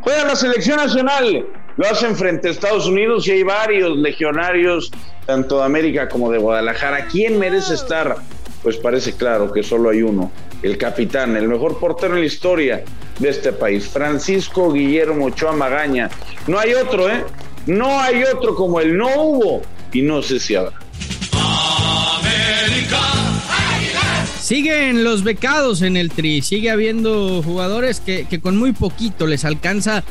Juega la selección nacional, lo hacen frente a Estados Unidos y hay varios legionarios, tanto de América como de Guadalajara. ¿Quién merece estar? Pues parece claro que solo hay uno, el capitán, el mejor portero en la historia de este país, Francisco Guillermo Ochoa Magaña. No hay otro, ¿eh? No hay otro como él, no hubo y no sé si habrá. Siguen los becados en el Tri, sigue habiendo jugadores que, con muy poquito les alcanza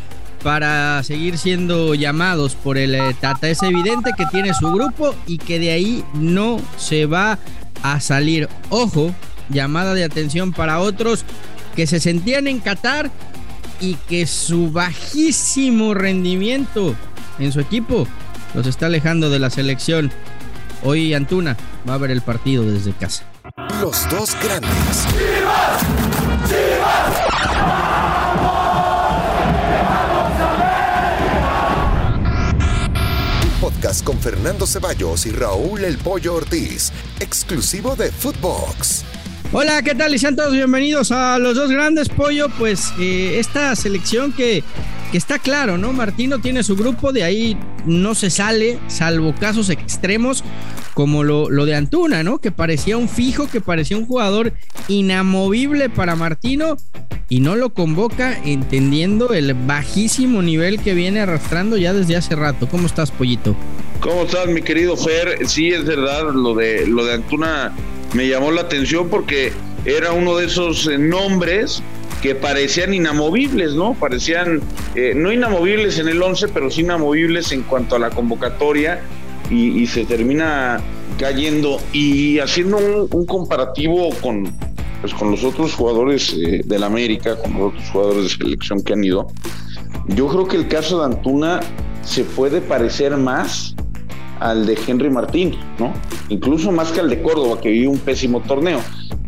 para seguir siendo llamados por el eh, Tata. Es evidente que tiene su grupo y que de ahí no se va a salir. Ojo, llamada de atención para otros que se sentían en Qatar y que su bajísimo rendimiento en su equipo los está alejando de la selección. Hoy Antuna va a ver el partido desde casa. Los dos grandes. podcast con Fernando Ceballos y Raúl El Pollo Ortiz, exclusivo de Footbox. Hola, ¿qué tal? Y sean todos bienvenidos a los dos grandes pollo. Pues eh, esta selección que, que está claro, ¿no? Martino tiene su grupo, de ahí no se sale, salvo casos extremos como lo, lo de Antuna, ¿no? Que parecía un fijo, que parecía un jugador inamovible para Martino y no lo convoca entendiendo el bajísimo nivel que viene arrastrando ya desde hace rato. ¿Cómo estás, Pollito? ¿Cómo estás, mi querido Fer? Sí, es verdad, lo de, lo de Antuna me llamó la atención porque era uno de esos eh, nombres que parecían inamovibles, ¿no? Parecían eh, no inamovibles en el 11, pero sí inamovibles en cuanto a la convocatoria y, se termina cayendo y haciendo un, comparativo con, pues, con los otros jugadores eh, del América, con los otros jugadores de selección que han ido. Yo creo que el caso de Antuna se puede parecer más al de Henry Martín, ¿no? Incluso más que al de Córdoba, que vivió un pésimo torneo.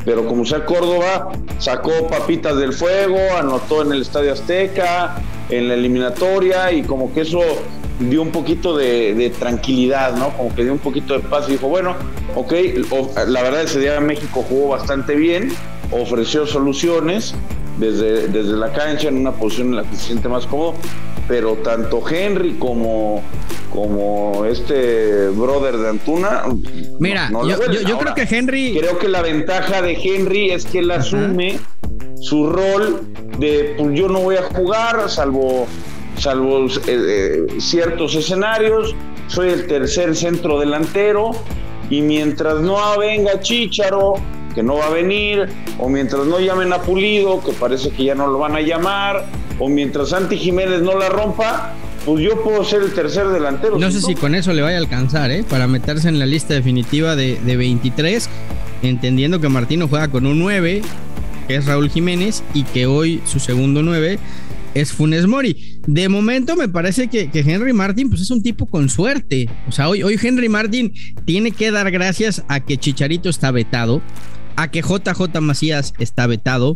Pero como sea Córdoba, sacó papitas del fuego, anotó en el Estadio Azteca, en la eliminatoria, y como que eso dio un poquito de, tranquilidad, ¿no? Como que dio un poquito de paz y dijo, bueno, ok, la verdad ese día México jugó bastante bien, ofreció soluciones desde, desde la cancha en una posición en la que se siente más cómodo, pero tanto Henry como, como este brother de Antuna. Mira, yo, creo que Henry. Creo que la ventaja de Henry es que él asume su rol de pues yo no voy a jugar, salvo, salvo eh, eh, ciertos escenarios. Soy el tercer centro delantero. Y mientras no venga Chicharo, que no va a venir, o mientras no llamen a Pulido, que parece que ya no lo van a llamar, o mientras Santi Jiménez no la rompa, pues yo puedo ser el tercer delantero. No sé si con eso le vaya a alcanzar, ¿eh? Para meterse en la lista definitiva de, 23, entendiendo que Martino juega con un 9, que es Raúl Jiménez, y que hoy su segundo 9 es Funes Mori. De momento me parece que, Henry Martin pues es un tipo con suerte. O sea, hoy, hoy Henry Martin tiene que dar gracias a que Chicharito está vetado, a que JJ Macías está vetado,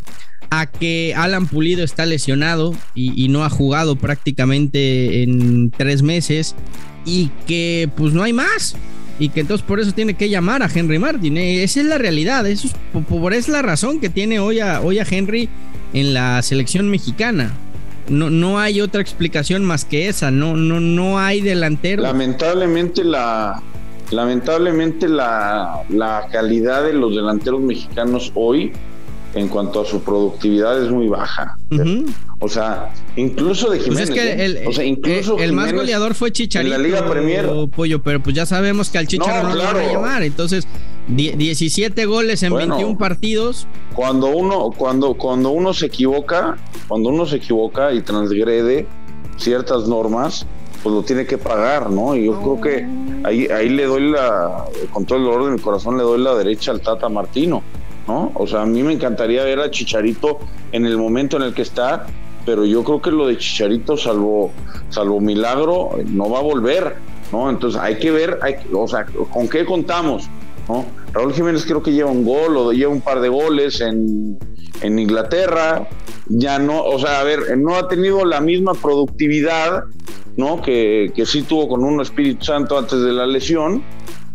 a que Alan Pulido está lesionado y, no ha jugado prácticamente en tres meses y que pues no hay más y que entonces por eso tiene que llamar a Henry Martin. Eh, esa es la realidad, eso es, por, es la razón que tiene hoy a, hoy a Henry en la selección mexicana. No, no hay otra explicación más que esa, no, no, no hay delantero. Lamentablemente la, lamentablemente la, la calidad de los delanteros mexicanos hoy en cuanto a su productividad es muy baja. O sea, incluso de Jiménez. Pues es que el, o sea, incluso el, más goleador fue Chicharito. En la Liga Premier. Pollo, pero pues ya sabemos que al Chicharito no, lo van a llamar. Entonces, 17 goles en 21 partidos. Cuando uno, cuando, cuando uno se equivoca, cuando uno se equivoca y transgrede ciertas normas, pues lo tiene que pagar, ¿no? Y yo creo que ahí, ahí le doy la, con todo el dolor de mi corazón, le doy la derecha al Tata Martino ¿no? O sea, a mí me encantaría ver a Chicharito en el momento en el que está, pero yo creo que lo de Chicharito, salvo, salvo milagro, no va a volver, ¿no? Entonces hay que ver, hay, o sea, con qué contamos, ¿no? Raúl Jiménez creo que lleva un gol o lleva un par de goles en, en Inglaterra, ya no, o sea, a ver, no ha tenido la misma productividad, ¿no? Que, que sí tuvo con un Espíritu Santo antes de la lesión,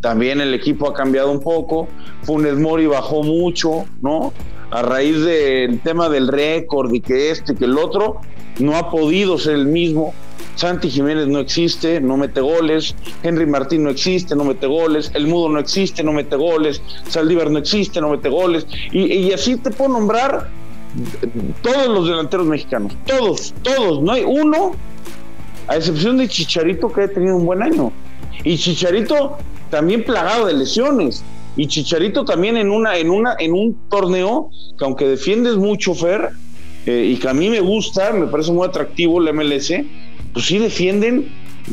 también el equipo ha cambiado un poco. Funes Mori bajó mucho, ¿no? A raíz del tema del récord y que este que el otro, no ha podido ser el mismo. Santi Jiménez no existe, no mete goles. Henry Martín no existe, no mete goles. El Mudo no existe, no mete goles. Saldívar no existe, no mete goles. Y, así te puedo nombrar todos los delanteros mexicanos. Todos, todos. No hay uno, a excepción de Chicharito, que ha tenido un buen año. Y Chicharito también plagado de lesiones. Y Chicharito también en una, en una, en un torneo que aunque defiendes mucho, Fer, eh, y que a mí me gusta, me parece muy atractivo el MLS, pues sí defienden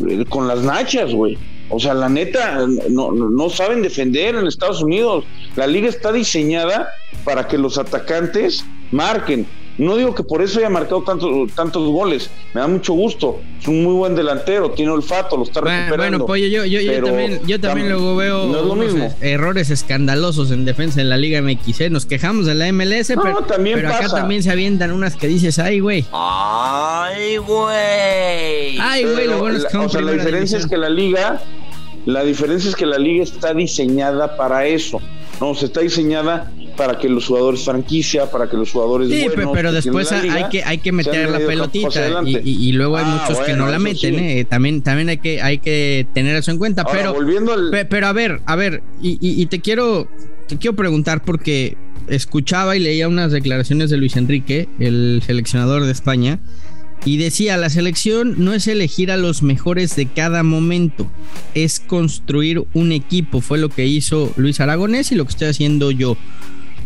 eh, con las nachas, güey. O sea, la neta, no, no, saben defender en Estados Unidos. La liga está diseñada para que los atacantes marquen. No digo que por eso haya marcado tantos, tantos goles, me da mucho gusto. Es un muy buen delantero, tiene olfato, lo está recuperando. Bueno, Pollo, yo, yo, yo también, yo también luego veo errores escandalosos en defensa en la Liga MX. ¿eh? Nos quejamos de la MLS, pero, también pero acá también se avientan unas que dices, ay, güey. Ay, güey. Ay, güey, lo bueno es que O sea, la diferencia es que la Liga, la diferencia es que la Liga está diseñada para eso. No, se está diseñada para que los jugadores franquicia, para que los jugadores sí, pero después hay que hay que meter la pelotita y, luego hay ah, muchos que no la meten, ¿eh? también también hay que hay que tener eso en cuenta, pero volviendo pero a ver, a ver, y, te quiero te quiero preguntar porque escuchaba y leía unas declaraciones de Luis Enrique, el seleccionador de España, y decía, la selección no es elegir a los mejores de cada momento, es construir un equipo. Fue lo que hizo Luis Aragonés y lo que estoy haciendo yo.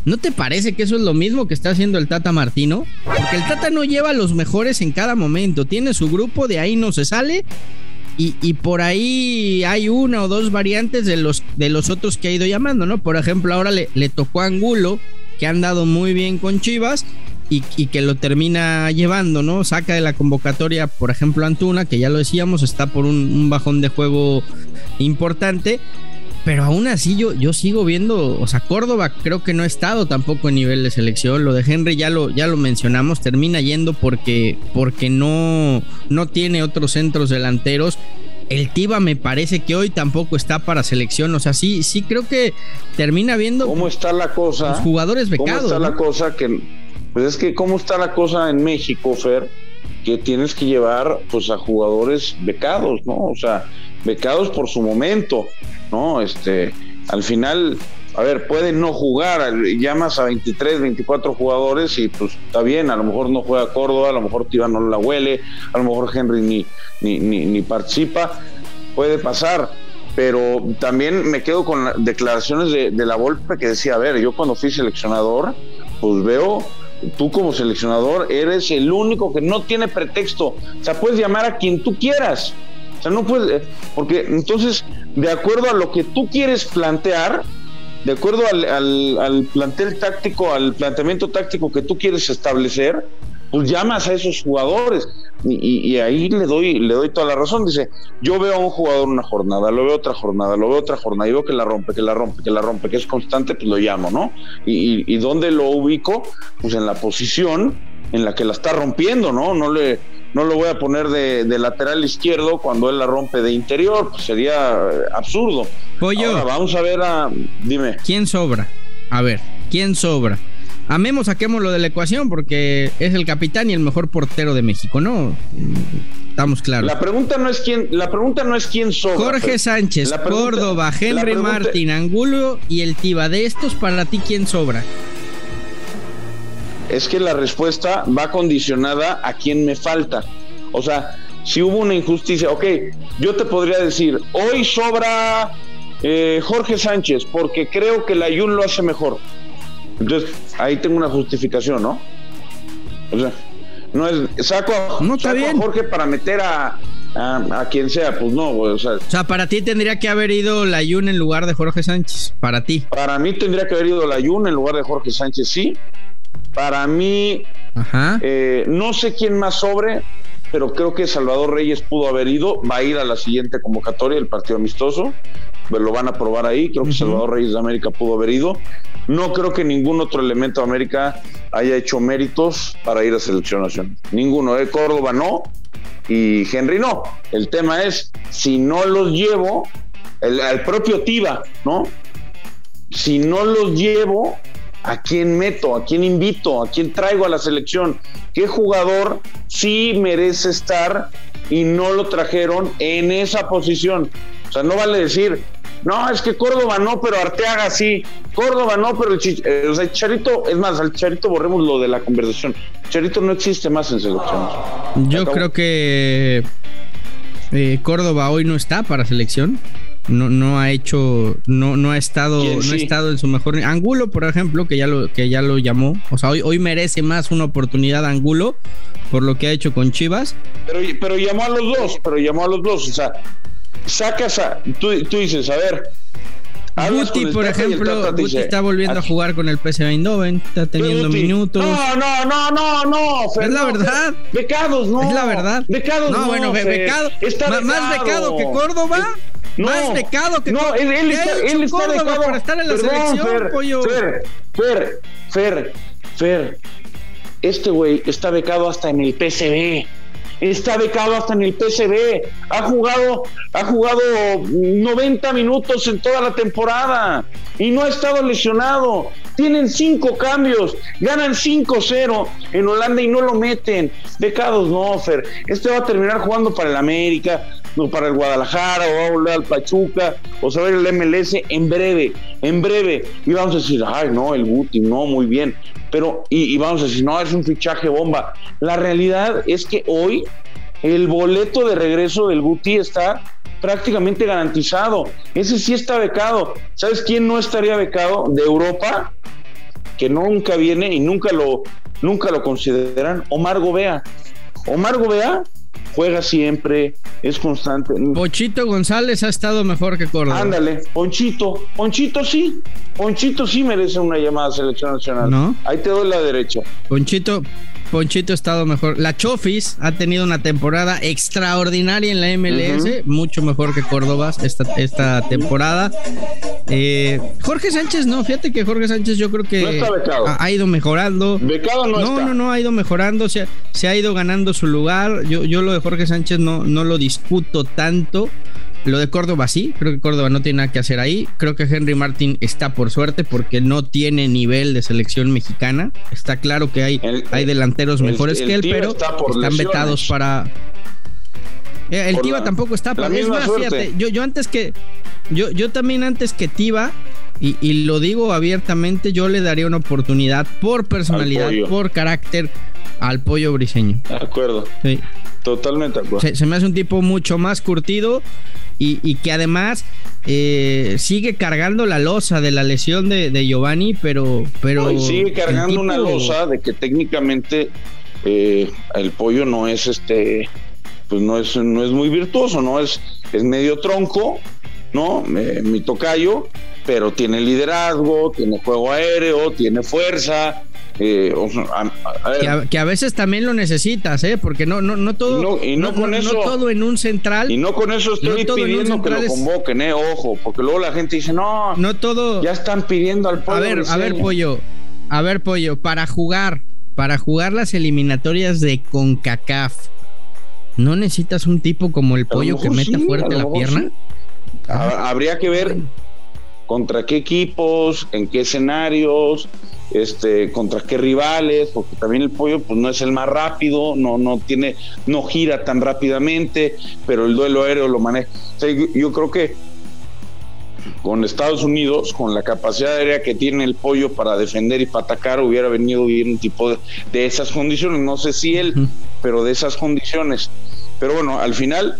¿No te parece que eso es lo mismo que está haciendo el Tata Martino? Porque el Tata no lleva a los mejores en cada momento, tiene su grupo, de ahí no se sale. Y, por ahí hay una o dos variantes de los, de los otros que ha ido llamando, ¿no? Por ejemplo, ahora le, le tocó a Angulo, que ha andado muy bien con Chivas, y, que lo termina llevando, ¿no? Saca de la convocatoria, por ejemplo, Antuna, que ya lo decíamos, está por un bajón de juego importante, pero aún así yo, yo sigo viendo, o sea, Córdoba creo que no ha estado tampoco en nivel de selección. Lo de Henry ya lo, ya lo mencionamos, termina yendo porque, porque no, no tiene otros centros delanteros. El Tiba me parece que hoy tampoco está para selección. O sea, sí, sí creo que termina viendo. ¿Cómo está la cosa? Los jugadores becados. ¿Cómo está la cosa que. Pues es que, ¿cómo está la cosa en México, Fer? Que tienes que llevar pues a jugadores becados, ¿no? O sea, becados por su momento, ¿no? Este, al final, a ver, pueden no jugar, llamas a 23, 24 jugadores y pues está bien, a lo mejor no juega Córdoba, a lo mejor Tiba no la huele, a lo mejor Henry ni, ni, ni, participa, puede pasar, pero también me quedo con declaraciones de, de la Volpe que decía, a ver, yo cuando fui seleccionador, pues veo tú como seleccionador eres el único que no tiene pretexto. O sea, puedes llamar a quien tú quieras. O sea, no puedes, porque entonces, de acuerdo a lo que tú quieres plantear, de acuerdo al, plantel táctico, al planteamiento táctico que tú quieres establecer, pues llamas a esos jugadores. Y, ahí le doy, le doy toda la razón. Dice, yo veo a un jugador una jornada, lo veo otra jornada, lo veo otra jornada, y veo que la rompe, que la rompe, que la rompe, que es constante, pues lo llamo, ¿no? Y, dónde lo ubico, pues en la posición en la que la está rompiendo, ¿no? No le, no lo voy a poner de, lateral izquierdo cuando él la rompe de interior, pues sería eh, absurdo. Pollo. vamos a ver a. Dime. ¿Quién sobra? A ver, ¿quién sobra? Amemos, saquémoslo de la ecuación porque es el capitán y el mejor portero de México, ¿no? Estamos claros. La pregunta no es quién, la pregunta no es quién sobra. Jorge Sánchez, Córdoba, Henry Martín, Angulo y el Tiba. De estos, para ti, ¿quién sobra? Es que la respuesta va condicionada a quién me falta. O sea, si hubo una injusticia, ok, yo te podría decir, hoy sobra eh, Jorge Sánchez porque creo que la Ayun lo hace mejor. Entonces, ahí tengo una justificación, ¿no? O sea, no es, saco, no, a Jorge para meter a, a, quien sea, pues no, O sea, o sea, para ti tendría que haber ido la Ayun en lugar de Jorge Sánchez, para ti. Para mí tendría que haber ido la Ayun en lugar de Jorge Sánchez, sí. Para mí, eh, no sé quién más sobre, pero creo que Salvador Reyes pudo haber ido, va a ir a la siguiente convocatoria, el partido amistoso, pues lo van a probar ahí, creo que Salvador Reyes de América pudo haber ido. No creo que ningún otro elemento de América haya hecho méritos para ir a selección nacional. Ninguno, de ¿eh? Córdoba no y Henry no. El tema es, si no los llevo, el, el propio Tiva, ¿no? Si no los llevo, ¿A quién meto? ¿A quién invito? ¿A quién traigo a la selección? ¿Qué jugador sí merece estar y no lo trajeron en esa posición? O sea, no vale decir, no, es que Córdoba no, pero Arteaga sí. Córdoba no, pero el eh, o sea, Charito, es más, al Charito borremos lo de la conversación. Charito no existe más en selección. Yo creo que eh, Córdoba hoy no está para selección. No, no ha hecho, no, no ha estado, no ha estado en su mejor. Angulo, por ejemplo, que ya lo, que ya lo llamó. O sea, hoy, hoy merece más una oportunidad Angulo por lo que ha hecho con Chivas. Pero, pero llamó a los dos, pero llamó a los dos. O sea, sacas a. Tú, dices, a ver. Guti, por ejemplo, Guti está volviendo a jugar con el PSV Eindhoven, está teniendo minutos. No, no, no, no, no. es la verdad. becados, no. Es la verdad. Becados, no. No, bueno, becado. Más becado que Córdoba. Más becado que No, él, él está, él está becado. para estar en la selección, Fer, pollo. Fer, Fer, Fer, Fer. Este güey está becado hasta en el PSV está becado hasta en el PCB, ha jugado, ha jugado 90 minutos en toda la temporada y no ha estado lesionado. Tienen cinco cambios, ganan 5-0 en Holanda y no lo meten. Becados no, Fer. Este va a terminar jugando para el América, no para el Guadalajara, o va a volver al Pachuca, o se va a el MLS en breve, en breve. Y vamos a decir, ay, no, el Guti, no, muy bien pero y, vamos a decir, no, es un fichaje bomba. La realidad es que hoy el boleto de regreso del Guti está prácticamente garantizado. Ese sí está becado. ¿Sabes quién no estaría becado de Europa? Que nunca viene y nunca lo, nunca lo consideran. Omar Gobea. Omar Gobea juega siempre, es constante. Ponchito González ha estado mejor que Córdoba. Ándale, Ponchito, Ponchito sí, Ponchito sí merece una llamada a selección nacional. ¿No? Ahí te doy la derecha. Ponchito, Ponchito ha estado mejor. La Chofis ha tenido una temporada extraordinaria en la MLS, mucho mejor que Córdoba esta, esta temporada. Eh, Jorge Sánchez, no, fíjate que Jorge Sánchez yo creo que ha, ido mejorando. Becado no, no No, no, ha ido mejorando, se, se ha ido ganando su lugar. Yo, yo lo de Jorge Sánchez no, no lo discuto tanto. Lo de Córdoba sí, creo que Córdoba no tiene nada que hacer ahí. Creo que Henry Martin está por suerte porque no tiene nivel de selección mexicana. Está claro que hay, hay delanteros mejores que él, pero están vetados para. Eh, el Tiva tampoco está. Pero es más, fíjate, yo, yo antes que. Yo, yo también antes que Tiva, y, y, lo digo abiertamente, yo le daría una oportunidad por personalidad, por carácter al pollo briseño. De acuerdo. Sí. Totalmente de acuerdo. Se, me hace un tipo mucho más curtido y, que además eh, sigue cargando la losa de la lesión de, Giovanni, pero. pero sigue cargando una losa de que técnicamente eh, el pollo no es este. Pues no es, no es muy virtuoso, ¿no? Es, es medio tronco, ¿no? mi tocayo, pero tiene liderazgo, tiene juego aéreo, tiene fuerza, eh, que, a, veces también lo necesitas, ¿eh? Porque no, no, no todo. Y no, con eso, todo en un central. Y no con eso estoy pidiendo que lo convoquen, ¿eh? Ojo, porque luego la gente dice, no, no todo. Ya están pidiendo al pollo. A ver, a ver, pollo. A ver, pollo, para jugar, para jugar las eliminatorias de CONCACAF, ¿no necesitas un tipo como el pollo que meta fuerte la pierna? Habría que ver contra qué equipos, en qué escenarios, este, contra qué rivales, porque también el pollo pues no es el más rápido, no, no tiene, no gira tan rápidamente, pero el duelo aéreo lo maneja. yo, creo que con Estados Unidos, con la capacidad aérea que tiene el pollo para defender y para atacar, hubiera venido bien un tipo de, esas condiciones. No sé si él, pero de esas condiciones. Pero bueno, al final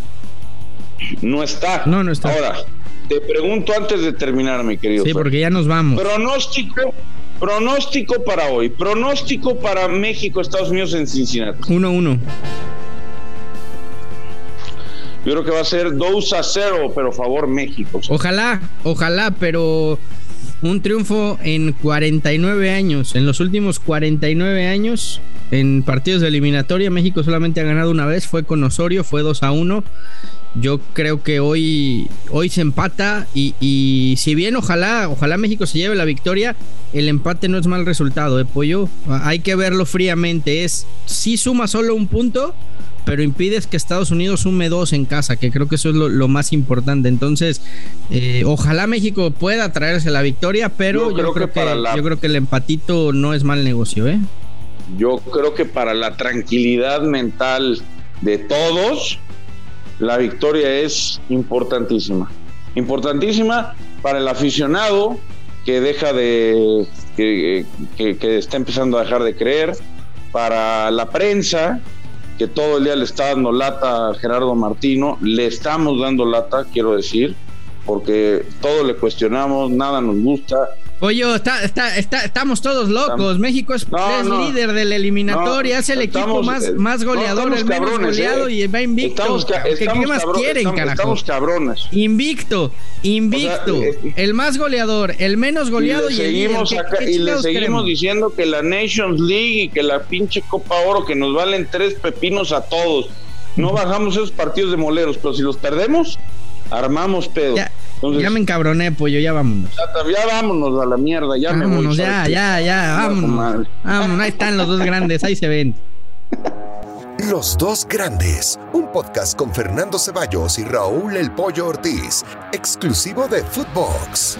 no está. No, no está. Ahora, te pregunto antes de terminar, mi querido. Sí, porque ya nos vamos. Pronóstico, pronóstico para hoy. Pronóstico para México, Estados Unidos en Cincinnati. 1-1. Yo creo que va a ser 2 a 0, pero favor México. Ojalá, ojalá, pero un triunfo en 49 años. En los últimos 49 años, en partidos de eliminatoria, México solamente ha ganado una vez. Fue con Osorio, fue 2 a 1. Yo creo que hoy, hoy se empata y, si bien ojalá, ojalá México se lleve la victoria, el empate no es mal resultado, ¿eh, Pollo? Hay que verlo fríamente. Es si suma solo un punto pero impides que Estados Unidos sume dos en casa, que creo que eso es lo, más importante. Entonces, eh, ojalá México pueda traerse la victoria, pero yo, creo, que, yo creo que el empatito no es mal negocio, ¿eh? Yo creo que para la tranquilidad mental de todos, la victoria es importantísima. Importantísima para el aficionado que deja de, que, que, está empezando a dejar de creer, para la prensa que todo el día le está dando lata a Gerardo Martino, le estamos dando lata, quiero decir, porque todo le cuestionamos, nada nos gusta, Oye, está, está, está, estamos todos locos. México es, líder de la eliminatoria, es el equipo más, eh, más goleador, el menos goleado eh. y va invicto. ¿Qué, más quieren, carajo? Estamos cabrones. Invicto, invicto. Eh, el más goleador, el menos goleado y, le seguimos, y le seguimos diciendo que la Nations League y que la pinche Copa Oro que nos valen tres pepinos a todos. No bajamos esos partidos de moleros, pero si los perdemos, armamos pedo. ya me encabroné, pollo, ya vámonos. Ya, vámonos a la mierda, ya vámonos, me ya, ya, ya, vámonos. Vámonos, ahí están los dos grandes, ahí se ven. Los dos grandes, un podcast con Fernando Ceballos y Raúl El Pollo Ortiz, exclusivo de Footbox.